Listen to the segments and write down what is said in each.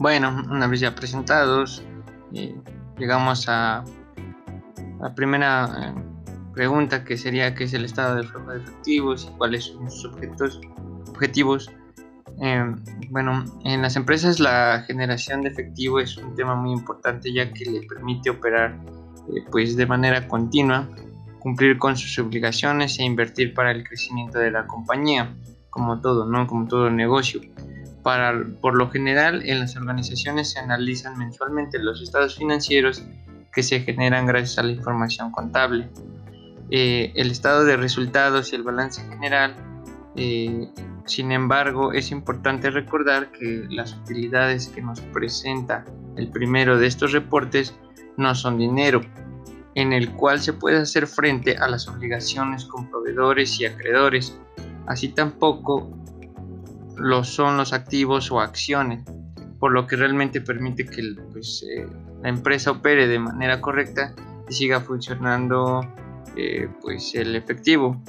Bueno, una vez ya presentados, eh, llegamos a la primera eh, pregunta que sería qué es el estado de flujo de efectivos y cuáles son sus objetivos. Eh, bueno, en las empresas la generación de efectivo es un tema muy importante ya que le permite operar pues de manera continua, cumplir con sus obligaciones e invertir para el crecimiento de la compañía, como todo, ¿no? Como todo negocio por lo general, en las organizaciones se analizan mensualmente los estados financieros que se generan gracias a la información contable. Eh, el estado de resultados y el balance general. Eh, sin embargo, es importante recordar que las utilidades que nos presenta el primero de estos reportes no son dinero, en el cual se puede hacer frente a las obligaciones con proveedores y acreedores. Así tampoco lo son los activos o acciones, por lo que realmente permite que pues, eh, la empresa opere de manera correcta y siga funcionando eh, pues, el efectivo.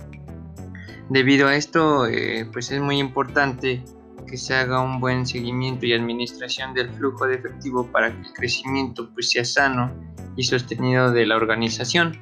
Debido a esto, eh, pues es muy importante que se haga un buen seguimiento y administración del flujo de efectivo para que el crecimiento pues, sea sano y sostenido de la organización.